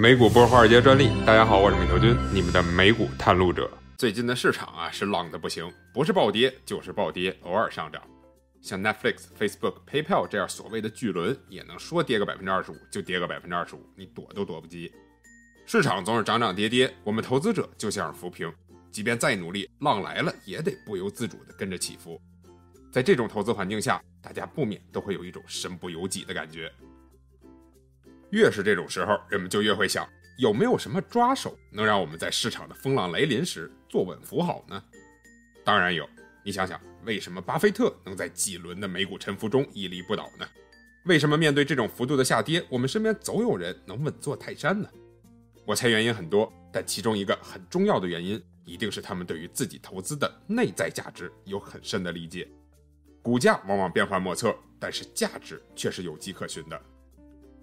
美股不是华尔街专利。大家好，我是米头君，你们的美股探路者。最近的市场啊是浪的不行，不是暴跌就是暴跌，偶尔上涨。像 Netflix、Facebook、PayPal 这样所谓的巨轮，也能说跌个百分之二十五就跌个百分之二十五，你躲都躲不及。市场总是涨涨跌跌，我们投资者就像是浮萍，即便再努力，浪来了也得不由自主地跟着起伏。在这种投资环境下，大家不免都会有一种身不由己的感觉。越是这种时候，人们就越会想，有没有什么抓手能让我们在市场的风浪来临时坐稳扶好呢？当然有。你想想，为什么巴菲特能在几轮的美股沉浮中屹立不倒呢？为什么面对这种幅度的下跌，我们身边总有人能稳坐泰山呢？我猜原因很多，但其中一个很重要的原因，一定是他们对于自己投资的内在价值有很深的理解。股价往往变幻莫测，但是价值却是有迹可循的。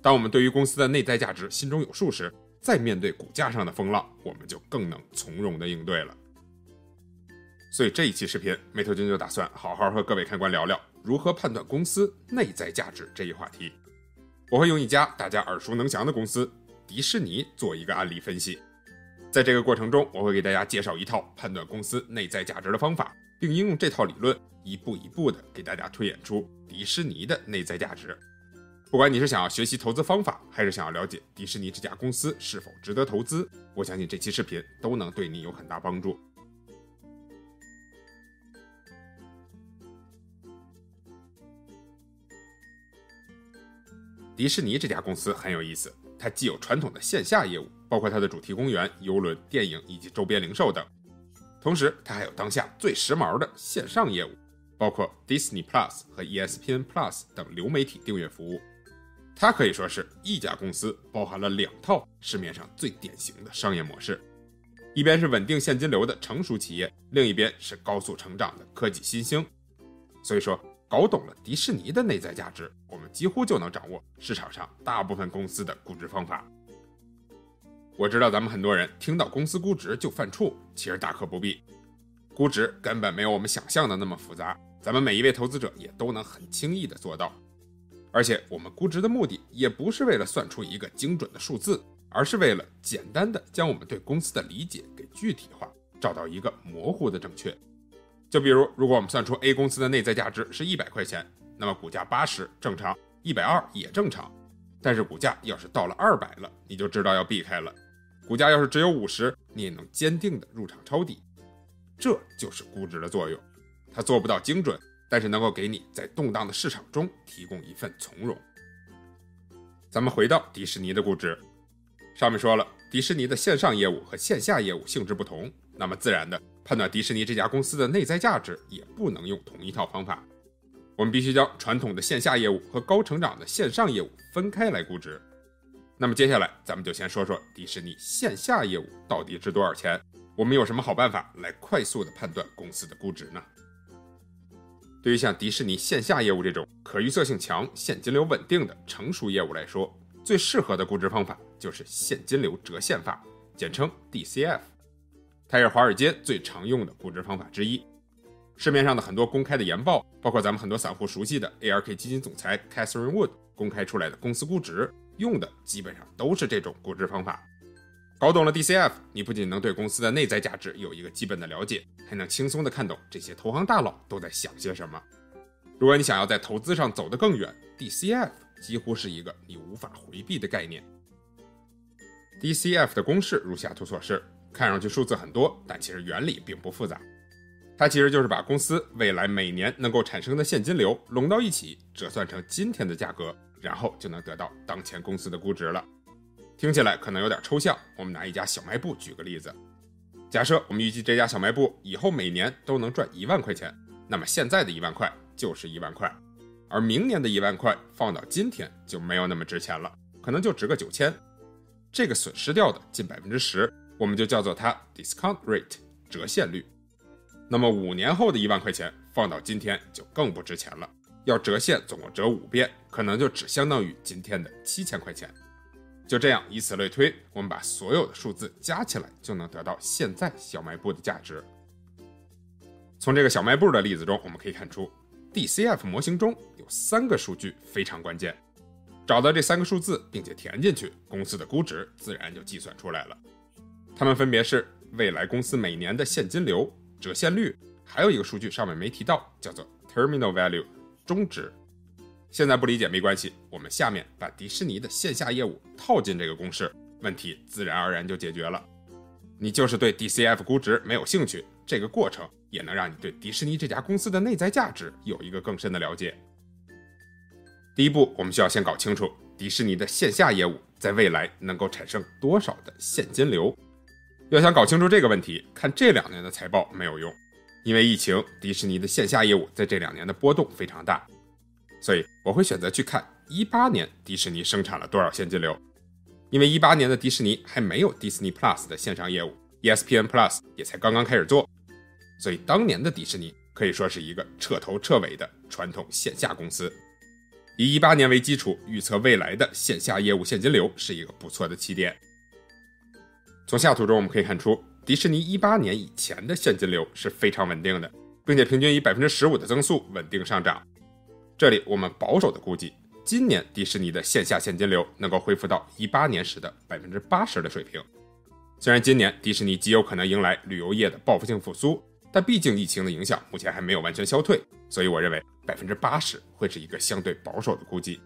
当我们对于公司的内在价值心中有数时，再面对股价上的风浪，我们就更能从容的应对了。所以这一期视频，美头君就打算好好和各位看官聊聊如何判断公司内在价值这一话题。我会用一家大家耳熟能详的公司迪士尼做一个案例分析。在这个过程中，我会给大家介绍一套判断公司内在价值的方法，并应用这套理论一步一步的给大家推演出迪士尼的内在价值。不管你是想要学习投资方法，还是想要了解迪士尼这家公司是否值得投资，我相信这期视频都能对你有很大帮助。迪士尼这家公司很有意思，它既有传统的线下业务，包括它的主题公园、游轮、电影以及周边零售等，同时它还有当下最时髦的线上业务，包括 Disney Plus 和 ESPN Plus 等流媒体订阅服务。它可以说是一家公司包含了两套市面上最典型的商业模式，一边是稳定现金流的成熟企业，另一边是高速成长的科技新星。所以说，搞懂了迪士尼的内在价值，我们几乎就能掌握市场上大部分公司的估值方法。我知道咱们很多人听到公司估值就犯怵，其实大可不必，估值根本没有我们想象的那么复杂，咱们每一位投资者也都能很轻易的做到。而且我们估值的目的也不是为了算出一个精准的数字，而是为了简单的将我们对公司的理解给具体化，找到一个模糊的正确。就比如，如果我们算出 A 公司的内在价值是一百块钱，那么股价八十正常，一百二也正常。但是股价要是到了二百了，你就知道要避开了；股价要是只有五十，你也能坚定的入场抄底。这就是估值的作用，它做不到精准。但是能够给你在动荡的市场中提供一份从容。咱们回到迪士尼的估值，上面说了，迪士尼的线上业务和线下业务性质不同，那么自然的判断迪士尼这家公司的内在价值也不能用同一套方法。我们必须将传统的线下业务和高成长的线上业务分开来估值。那么接下来咱们就先说说迪士尼线下业务到底值多少钱？我们有什么好办法来快速的判断公司的估值呢？对于像迪士尼线下业务这种可预测性强、现金流稳定的成熟业务来说，最适合的估值方法就是现金流折现法，简称 DCF。它是华尔街最常用的估值方法之一。市面上的很多公开的研报，包括咱们很多散户熟悉的 ARK 基金总裁 Catherine Wood 公开出来的公司估值，用的基本上都是这种估值方法。搞懂了 DCF，你不仅能对公司的内在价值有一个基本的了解，还能轻松的看懂这些投行大佬都在想些什么。如果你想要在投资上走得更远，DCF 几乎是一个你无法回避的概念。DCF 的公式如下图所示，看上去数字很多，但其实原理并不复杂。它其实就是把公司未来每年能够产生的现金流拢到一起，折算成今天的价格，然后就能得到当前公司的估值了。听起来可能有点抽象，我们拿一家小卖部举个例子。假设我们预计这家小卖部以后每年都能赚一万块钱，那么现在的一万块就是一万块，而明年的一万块放到今天就没有那么值钱了，可能就值个九千。这个损失掉的近百分之十，我们就叫做它 discount rate 折现率。那么五年后的一万块钱放到今天就更不值钱了，要折现总共折五遍，可能就只相当于今天的七千块钱。就这样，以此类推，我们把所有的数字加起来，就能得到现在小卖部的价值。从这个小卖部的例子中，我们可以看出，DCF 模型中有三个数据非常关键。找到这三个数字，并且填进去，公司的估值自然就计算出来了。它们分别是未来公司每年的现金流、折现率，还有一个数据上面没提到，叫做 terminal value 终值。现在不理解没关系，我们下面把迪士尼的线下业务套进这个公式，问题自然而然就解决了。你就是对 DCF 估值没有兴趣，这个过程也能让你对迪士尼这家公司的内在价值有一个更深的了解。第一步，我们需要先搞清楚迪士尼的线下业务在未来能够产生多少的现金流。要想搞清楚这个问题，看这两年的财报没有用，因为疫情，迪士尼的线下业务在这两年的波动非常大。所以我会选择去看一八年迪士尼生产了多少现金流，因为一八年的迪士尼还没有 Disney Plus 的线上业务，ESPN Plus 也才刚刚开始做，所以当年的迪士尼可以说是一个彻头彻尾的传统线下公司。以一八年为基础预测未来的线下业务现金流是一个不错的起点。从下图中我们可以看出，迪士尼一八年以前的现金流是非常稳定的，并且平均以百分之十五的增速稳定上涨。这里我们保守的估计，今年迪士尼的线下现金流能够恢复到一八年时的百分之八十的水平。虽然今年迪士尼极有可能迎来旅游业的报复性复苏，但毕竟疫情的影响目前还没有完全消退，所以我认为百分之八十会是一个相对保守的估计。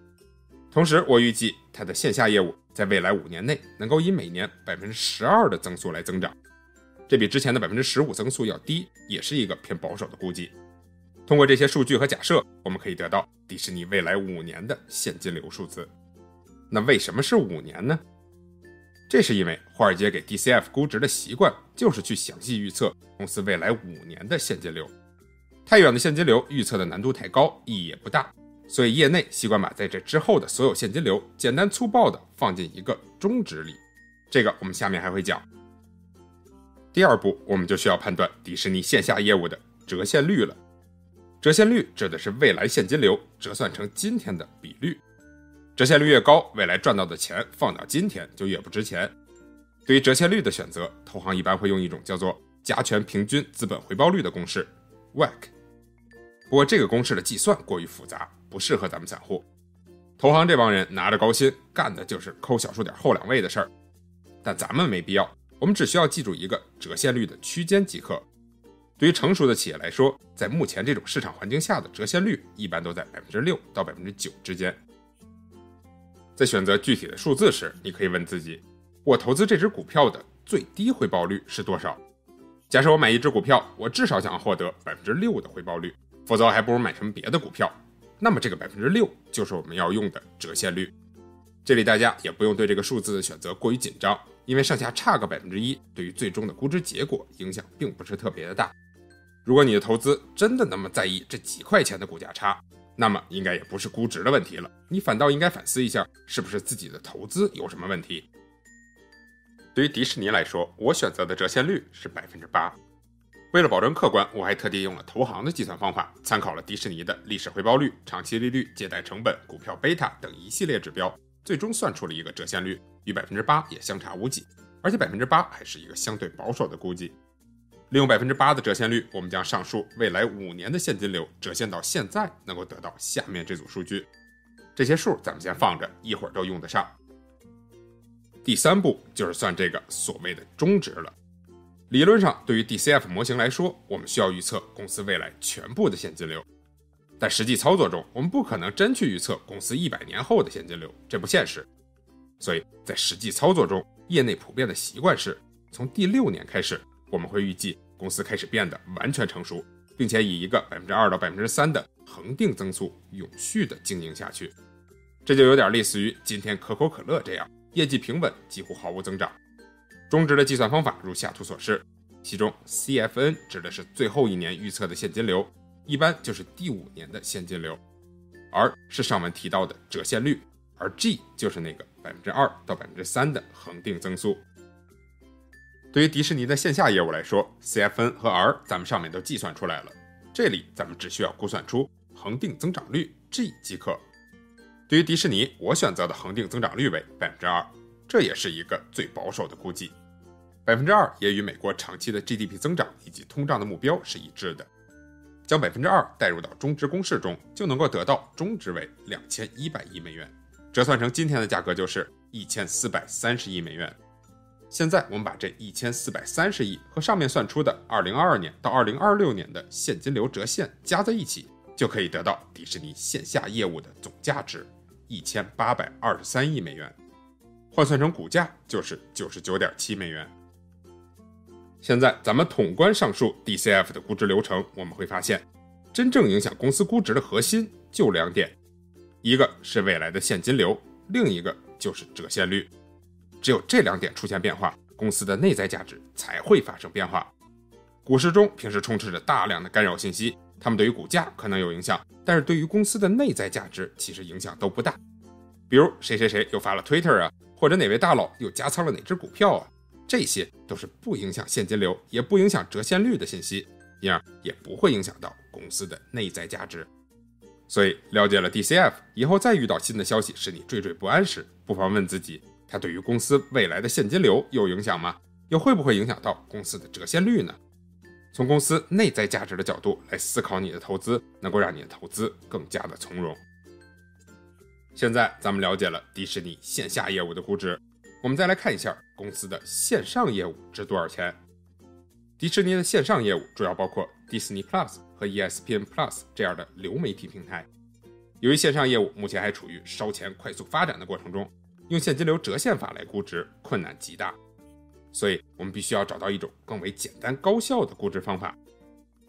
同时，我预计它的线下业务在未来五年内能够以每年百分之十二的增速来增长，这比之前的百分之十五增速要低，也是一个偏保守的估计。通过这些数据和假设，我们可以得到迪士尼未来五年的现金流数字。那为什么是五年呢？这是因为华尔街给 DCF 估值的习惯就是去详细预测公司未来五年的现金流。太远的现金流预测的难度太高，意义也不大，所以业内习惯把在这之后的所有现金流简单粗暴地放进一个中值里。这个我们下面还会讲。第二步，我们就需要判断迪士尼线下业务的折现率了。折现率指的是未来现金流折算成今天的比率，折现率越高，未来赚到的钱放到今天就越不值钱。对于折现率的选择，投行一般会用一种叫做加权平均资本回报率的公式 （WACC）。不过这个公式的计算过于复杂，不适合咱们散户。投行这帮人拿着高薪，干的就是抠小数点后两位的事儿。但咱们没必要，我们只需要记住一个折现率的区间即可。对于成熟的企业来说，在目前这种市场环境下的折现率一般都在百分之六到百分之九之间。在选择具体的数字时，你可以问自己：我投资这只股票的最低回报率是多少？假设我买一只股票，我至少想要获得百分之六的回报率，否则还不如买什么别的股票。那么这个百分之六就是我们要用的折现率。这里大家也不用对这个数字的选择过于紧张，因为上下差个百分之一，对于最终的估值结果影响并不是特别的大。如果你的投资真的那么在意这几块钱的股价差，那么应该也不是估值的问题了，你反倒应该反思一下，是不是自己的投资有什么问题。对于迪士尼来说，我选择的折现率是百分之八。为了保证客观，我还特地用了投行的计算方法，参考了迪士尼的历史回报率、长期利率、借贷成本、股票贝塔等一系列指标，最终算出了一个折现率，与百分之八也相差无几，而且百分之八还是一个相对保守的估计。利用百分之八的折现率，我们将上述未来五年的现金流折现到现在，能够得到下面这组数据。这些数咱们先放着，一会儿都用得上。第三步就是算这个所谓的中值了。理论上，对于 DCF 模型来说，我们需要预测公司未来全部的现金流，但实际操作中，我们不可能真去预测公司一百年后的现金流，这不现实。所以在实际操作中，业内普遍的习惯是从第六年开始。我们会预计公司开始变得完全成熟，并且以一个百分之二到百分之三的恒定增速永续的经营下去。这就有点类似于今天可口可乐这样，业绩平稳，几乎毫无增长。中值的计算方法如下图所示，其中 CFN 指的是最后一年预测的现金流，一般就是第五年的现金流，R 是上文提到的折现率，而 G 就是那个百分之二到百分之三的恒定增速。对于迪士尼的线下业务来说，CFN 和 R 咱们上面都计算出来了，这里咱们只需要估算出恒定增长率 G 即可。对于迪士尼，我选择的恒定增长率为百分之二，这也是一个最保守的估计。百分之二也与美国长期的 GDP 增长以及通胀的目标是一致的。将百分之二代入到中值公式中，就能够得到中值为两千一百亿美元。折算成今天的价格就是一千四百三十亿美元。现在我们把这一千四百三十亿和上面算出的二零二二年到二零二六年的现金流折现加在一起，就可以得到迪士尼线下业务的总价值一千八百二十三亿美元，换算成股价就是九十九点七美元。现在咱们统观上述 DCF 的估值流程，我们会发现，真正影响公司估值的核心就两点，一个是未来的现金流，另一个就是折现率。只有这两点出现变化，公司的内在价值才会发生变化。股市中平时充斥着大量的干扰信息，它们对于股价可能有影响，但是对于公司的内在价值其实影响都不大。比如谁谁谁又发了 Twitter 啊，或者哪位大佬又加仓了哪只股票啊，这些都是不影响现金流，也不影响折现率的信息，因而也不会影响到公司的内在价值。所以了解了 DCF 以后，再遇到新的消息使你惴惴不安时，不妨问自己。它对于公司未来的现金流有影响吗？又会不会影响到公司的折现率呢？从公司内在价值的角度来思考你的投资，能够让你的投资更加的从容。现在咱们了解了迪士尼线下业务的估值，我们再来看一下公司的线上业务值多少钱。迪士尼的线上业务主要包括 Disney Plus 和 ESPN Plus 这样的流媒体平台。由于线上业务目前还处于烧钱快速发展的过程中。用现金流折现法来估值困难极大，所以我们必须要找到一种更为简单高效的估值方法。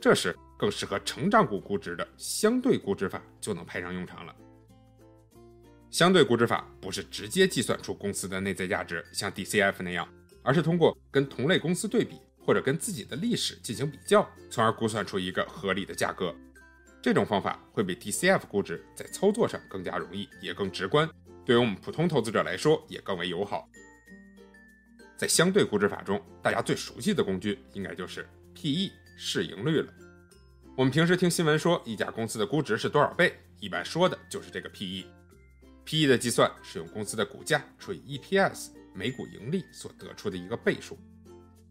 这时，更适合成长股估值的相对估值法就能派上用场了。相对估值法不是直接计算出公司的内在价值，像 DCF 那样，而是通过跟同类公司对比，或者跟自己的历史进行比较，从而估算出一个合理的价格。这种方法会比 DCF 估值在操作上更加容易，也更直观。对于我们普通投资者来说，也更为友好。在相对估值法中，大家最熟悉的工具应该就是 P/E 市盈率了。我们平时听新闻说一家公司的估值是多少倍，一般说的就是这个 P/E。P/E 的计算是用公司的股价除以 EPS 每股盈利所得出的一个倍数，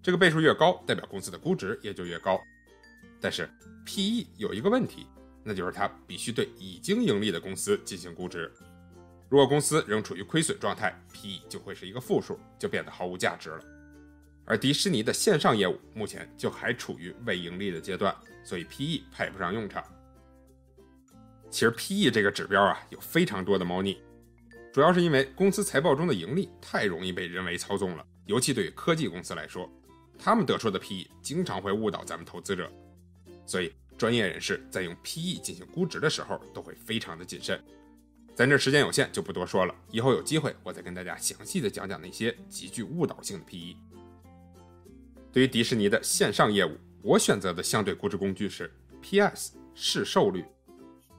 这个倍数越高，代表公司的估值也就越高。但是 P/E 有一个问题，那就是它必须对已经盈利的公司进行估值。如果公司仍处于亏损状态，P/E 就会是一个负数，就变得毫无价值了。而迪士尼的线上业务目前就还处于未盈利的阶段，所以 P/E 派不上用场。其实 P/E 这个指标啊，有非常多的猫腻，主要是因为公司财报中的盈利太容易被人为操纵了，尤其对于科技公司来说，他们得出的 P/E 经常会误导咱们投资者，所以专业人士在用 P/E 进行估值的时候都会非常的谨慎。咱这时间有限，就不多说了。以后有机会，我再跟大家详细的讲讲那些极具误导性的 PE。对于迪士尼的线上业务，我选择的相对估值工具是 PS 市售率。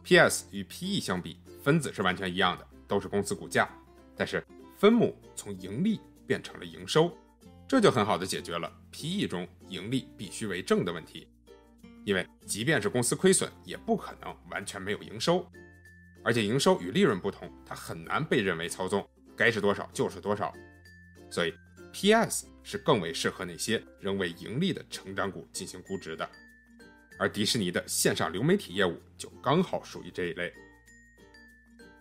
PS 与 PE 相比，分子是完全一样的，都是公司股价，但是分母从盈利变成了营收，这就很好的解决了 PE 中盈利必须为正的问题。因为即便是公司亏损，也不可能完全没有营收。而且营收与利润不同，它很难被认为操纵，该是多少就是多少。所以 PS 是更为适合那些仍未盈利的成长股进行估值的。而迪士尼的线上流媒体业务就刚好属于这一类。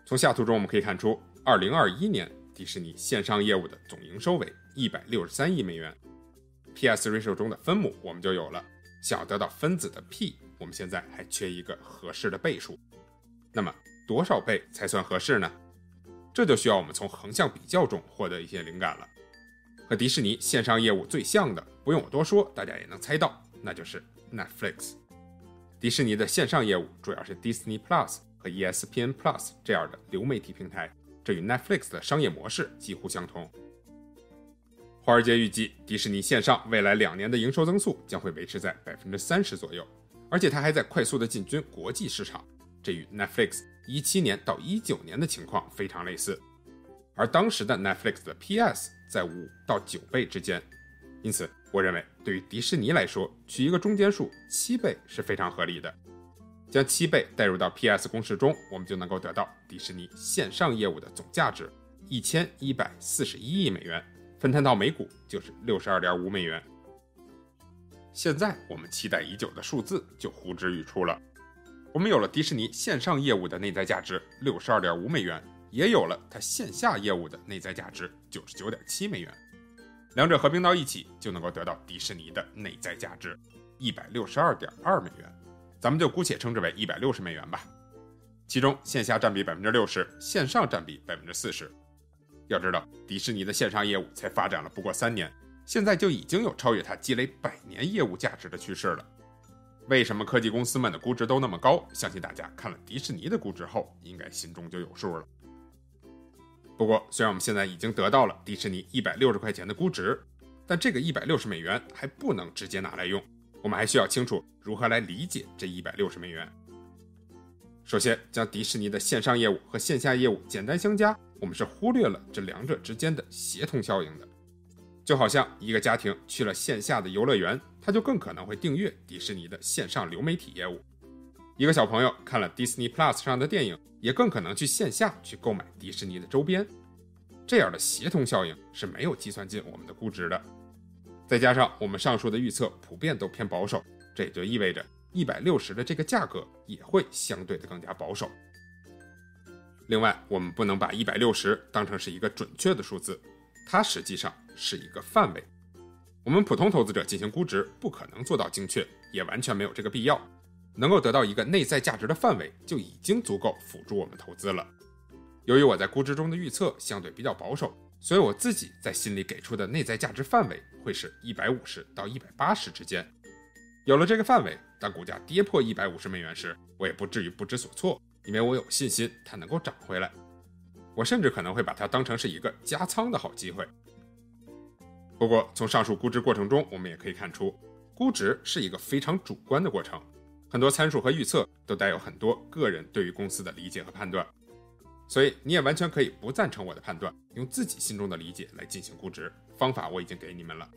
从下图中我们可以看出，二零二一年迪士尼线上业务的总营收为一百六十三亿美元。PS ratio 中的分母我们就有了，想要得到分子的 P，我们现在还缺一个合适的倍数。那么多少倍才算合适呢？这就需要我们从横向比较中获得一些灵感了。和迪士尼线上业务最像的，不用我多说，大家也能猜到，那就是 Netflix。迪士尼的线上业务主要是 Disney Plus 和 ESPN Plus 这样的流媒体平台，这与 Netflix 的商业模式几乎相同。华尔街预计，迪士尼线上未来两年的营收增速将会维持在百分之三十左右，而且它还在快速的进军国际市场。这与 Netflix 一七年到一九年的情况非常类似，而当时的 Netflix 的 PS 在五到九倍之间，因此我认为对于迪士尼来说，取一个中间数七倍是非常合理的。将七倍带入到 PS 公式中，我们就能够得到迪士尼线上业务的总价值一千一百四十一亿美元，分摊到每股就是六十二点五美元。现在我们期待已久的数字就呼之欲出了。我们有了迪士尼线上业务的内在价值六十二点五美元，也有了它线下业务的内在价值九十九点七美元。两者合并到一起，就能够得到迪士尼的内在价值一百六十二点二美元，咱们就姑且称之为一百六十美元吧。其中线下占比百分之六十，线上占比百分之四十。要知道，迪士尼的线上业务才发展了不过三年，现在就已经有超越它积累百年业务价值的趋势了。为什么科技公司们的估值都那么高？相信大家看了迪士尼的估值后，应该心中就有数了。不过，虽然我们现在已经得到了迪士尼一百六十块钱的估值，但这个一百六十美元还不能直接拿来用，我们还需要清楚如何来理解这一百六十美元。首先，将迪士尼的线上业务和线下业务简单相加，我们是忽略了这两者之间的协同效应的。就好像一个家庭去了线下的游乐园，他就更可能会订阅迪士尼的线上流媒体业务。一个小朋友看了 Disney Plus 上的电影，也更可能去线下去购买迪士尼的周边。这样的协同效应是没有计算进我们的估值的。再加上我们上述的预测普遍都偏保守，这也就意味着一百六十的这个价格也会相对的更加保守。另外，我们不能把一百六十当成是一个准确的数字，它实际上是一个范围。我们普通投资者进行估值不可能做到精确，也完全没有这个必要。能够得到一个内在价值的范围，就已经足够辅助我们投资了。由于我在估值中的预测相对比较保守，所以我自己在心里给出的内在价值范围会是一百五十到一百八十之间。有了这个范围，当股价跌破一百五十美元时，我也不至于不知所措，因为我有信心它能够涨回来。我甚至可能会把它当成是一个加仓的好机会。不过，从上述估值过程中，我们也可以看出，估值是一个非常主观的过程。很多参数和预测都带有很多个人对于公司的理解和判断，所以你也完全可以不赞成我的判断，用自己心中的理解来进行估值。方法我已经给你们了，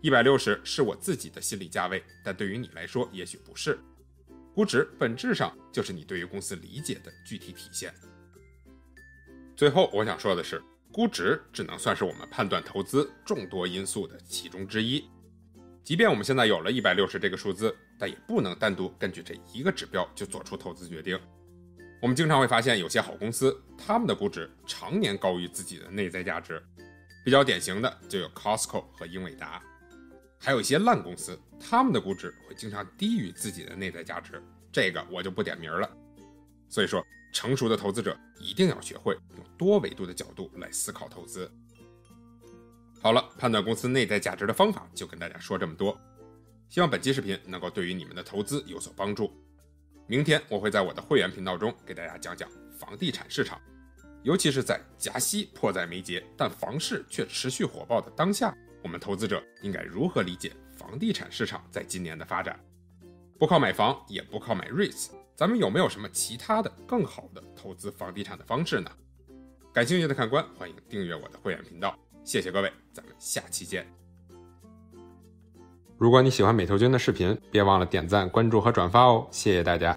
一百六十是我自己的心理价位，但对于你来说也许不是。估值本质上就是你对于公司理解的具体体现。最后我想说的是，估值只能算是我们判断投资众多因素的其中之一。即便我们现在有了一百六十这个数字，但也不能单独根据这一个指标就做出投资决定。我们经常会发现有些好公司，他们的估值常年高于自己的内在价值。比较典型的就有 Costco 和英伟达，还有一些烂公司，他们的估值会经常低于自己的内在价值。这个我就不点名了。所以说，成熟的投资者一定要学会用多维度的角度来思考投资。好了，判断公司内在价值的方法就跟大家说这么多。希望本期视频能够对于你们的投资有所帮助。明天我会在我的会员频道中给大家讲讲房地产市场，尤其是在加息迫在眉睫，但房市却持续火爆的当下，我们投资者应该如何理解房地产市场在今年的发展？不靠买房，也不靠买 REITs，咱们有没有什么其他的更好的投资房地产的方式呢？感兴趣的看官，欢迎订阅我的会员频道。谢谢各位，咱们下期见。如果你喜欢美投君的视频，别忘了点赞、关注和转发哦，谢谢大家。